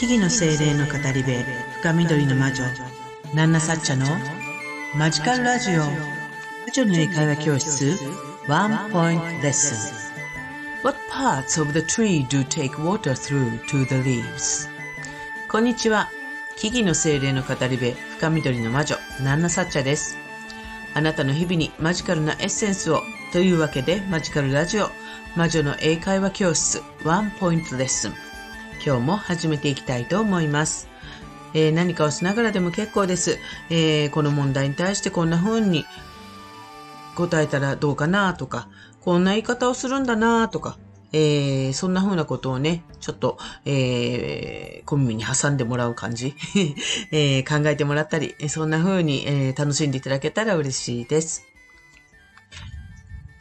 木々の精霊の語り部深緑の魔女ナンナサッチャのマジカルラジオ。魔女の英会話教室ワンポイントレッスン。What parts of the tree do take water through to the leaves? こんにちは。木々の精霊の語り部深緑の魔女ナンナサッチャです。あなたの日々にマジカルなエッセンスをというわけでマジカルラジオ魔女の英会話教室ワンポイントレッスン。今日も始めていきたいと思います。えー、何かをしながらでも結構です。えー、この問題に対してこんな風に答えたらどうかなとか、こんな言い方をするんだなとか、えー、そんな風なことをね、ちょっと、えー、小耳に挟んでもらう感じ、えー、考えてもらったり、そんな風に、えー、楽しんでいただけたら嬉しいです。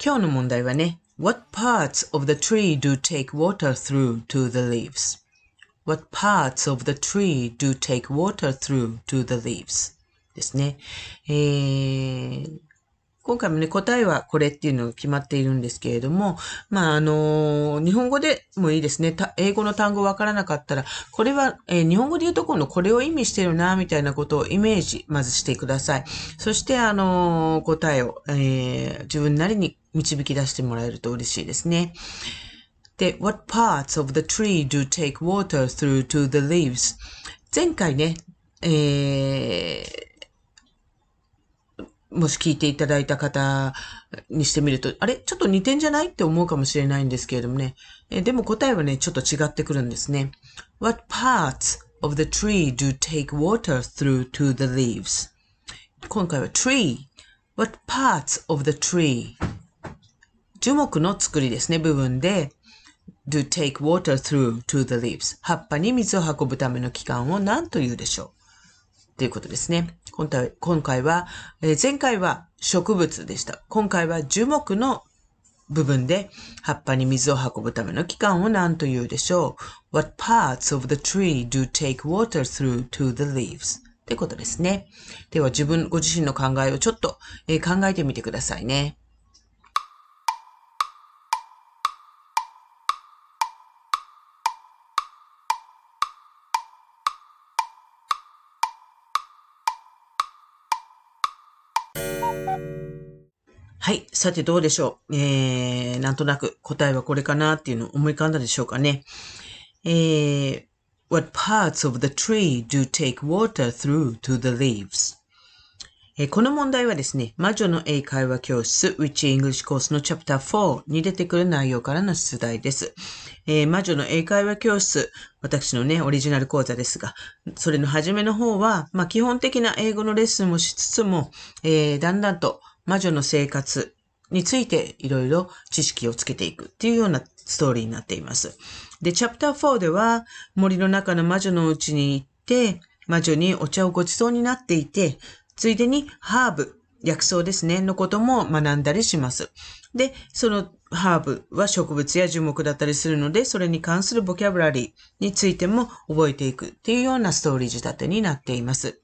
今日の問題はね、What parts of the tree do take water through to the leaves? What parts of the tree do take water through to the leaves? ですね。えー、今回もね、答えはこれっていうのが決まっているんですけれども、まあ、あの、日本語でもいいですね。英語の単語わからなかったら、これは、えー、日本語で言うとこのこれを意味してるな、みたいなことをイメージ、まずしてください。そして、あの、答えを、えー、自分なりに導き出してもらえると嬉しいですね。で、what parts of the tree do take water through to the leaves? 前回ね、えー、もし聞いていただいた方にしてみると、あれちょっと似てんじゃないって思うかもしれないんですけれどもね。えでも答えはね、ちょっと違ってくるんですね。What parts of the tree do take water through to the leaves? 今回は tree. What parts of the tree? 樹木の作りですね、部分で do take water through to the leaves 葉っぱに水を運ぶための器官を何と言うでしょう？ということですね。今回今回は、えー、前回は植物でした。今回は樹木の部分で葉っぱに水を運ぶための器官を何と言うでしょう ?What parts of the tree do take water through to the leaves? ってことですね。では自分ご自身の考えをちょっと、えー、考えてみてくださいね。はい。さてどうでしょう？えー、なんとなく答えはこれかなっていうのを思い浮かんだでしょうかね。えー、What parts of the tree do take water through to the leaves? え、この問題はですね、魔女の英会話教室 Which English Course のチャプター4に出てくる内容からの出題です。えー、魔女の英会話教室、私のね、オリジナル講座ですが、それの初めの方は、まあ、基本的な英語のレッスンもしつつも、えー、だんだんと魔女の生活についていろいろ知識をつけていくっていうようなストーリーになっています。で、チャプター4では森の中の魔女のうちに行って、魔女にお茶をごちそうになっていて、ついでにハーブ、薬草ですね、のことも学んだりします。で、そのハーブは植物や樹木だったりするので、それに関するボキャブラリーについても覚えていくっていうようなストーリー仕立てになっています。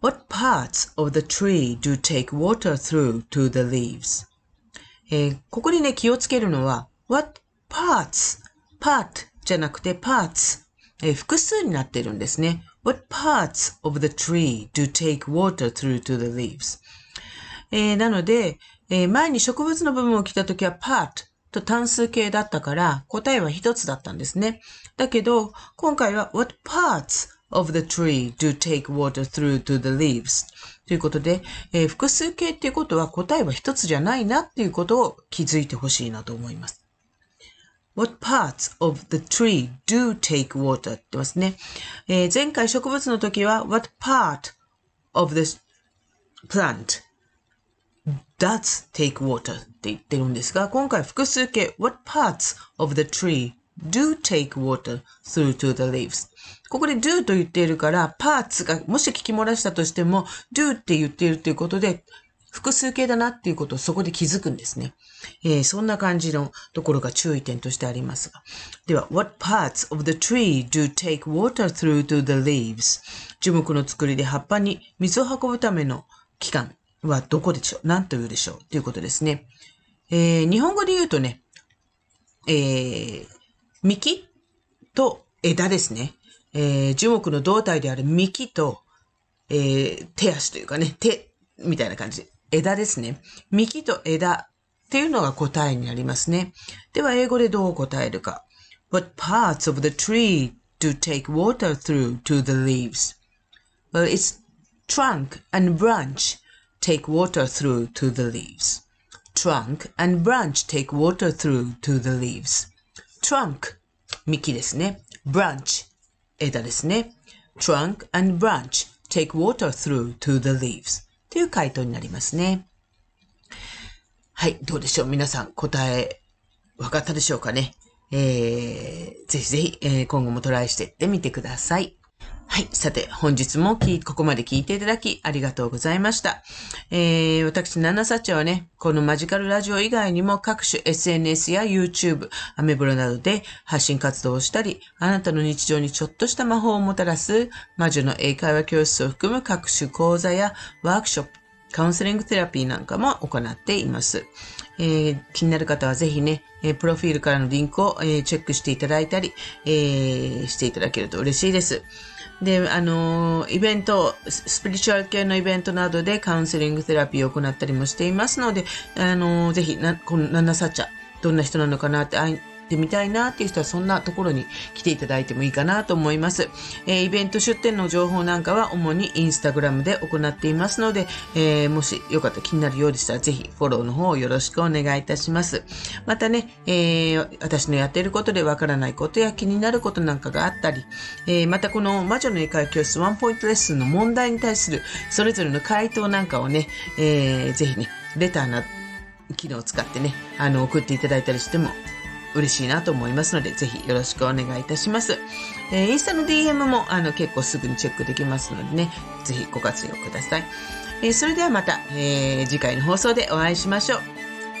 What parts of the tree do take water through to the leaves? えー、ここにね、気をつけるのは、what parts, part じゃなくて parts、えー、複数になってるんですね。What parts of the tree do take water through to the leaves? えー、なので、えー、前に植物の部分を来たときは part と単数形だったから答えは一つだったんですね。だけど、今回は what parts of the tree do take water through to the leaves. ということで、えー、複数形っていうことは答えは一つじゃないなっていうことを気づいてほしいなと思います。What parts of the tree do take water? ってますね。えー、前回植物の時は What part of the plant does take water? って言ってるんですが、今回複数形 What parts of the tree do take water through to the leaves? ここで do と言っているから、parts がもし聞き漏らしたとしても、do って言っているということで、複数形だなっていうことをそこで気づくんですね。えー、そんな感じのところが注意点としてありますが。では、what parts of the tree do take water through to the leaves? 樹木の作りで葉っぱに水を運ぶための器官はどこでしょう？何と言うでしょう？ということですね。えー、日本語で言うとね、えー、幹と枝ですね。えー、樹木の胴体である幹と、えー、手足というかね、手、みたいな感じ。枝ですね。幹と枝っていうのが答えになりますね。では、英語でどう答えるか。What parts of the tree do take water through to the leaves? Well, its trunk and branch take water through to the leaves. Trunk and branch take water through to the leaves. Trunk 幹ですね。branch 枝ですね。trunk and branch take water through to the leaves という回答になりますね。はい、どうでしょう？皆さん答え分かったでしょうかね？えー、ぜひぜひ、えー、今後もトライしていってみてください。はい。さて、本日もここまで聞いていただきありがとうございました。えー、私、ナナサチはね、このマジカルラジオ以外にも各種 SNS や YouTube、アメブロなどで発信活動をしたり、あなたの日常にちょっとした魔法をもたらす魔女の英会話教室を含む各種講座やワークショップ、カウンセリングテラピーなんかも行っています。えー、気になる方はぜひね、えープロフィールからのリンクを、えーチェックしていただいたり、えー、していただけると嬉しいです。で、あの、イベント、スピリチュアル系のイベントなどでカウンセリングセラピーを行ったりもしていますので、あの、ぜひ、な、このナナサチャ、どんな人なのかなって、ってみたいなっていう人はそんなところに来ていただいてもいいかなと思います。えー、イベント出店の情報なんかは主にインスタグラムで行っていますので、えー、もしよかったら気になるようでしたらぜひフォローの方をよろしくお願いいたします。またね、えー、私のやっていることでわからないことや気になることなんかがあったり、えまたこの魔女の英会教室ワンポイントレッスンの問題に対するそれぞれの回答なんかをね、えー、ぜひね、レターな機能を使ってね、あの、送っていただいたりしても嬉しいなと思いますので、ぜひよろしくお願いいたします。えー、インスタの DM もあの結構すぐにチェックできますのでね、ぜひご活用ください。えー、それではまた、えー、次回の放送でお会いしましょう。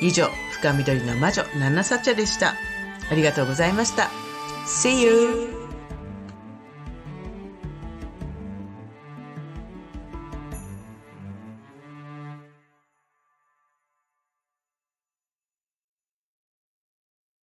以上、深緑の魔女、ナナサッチャでした。ありがとうございました。See you!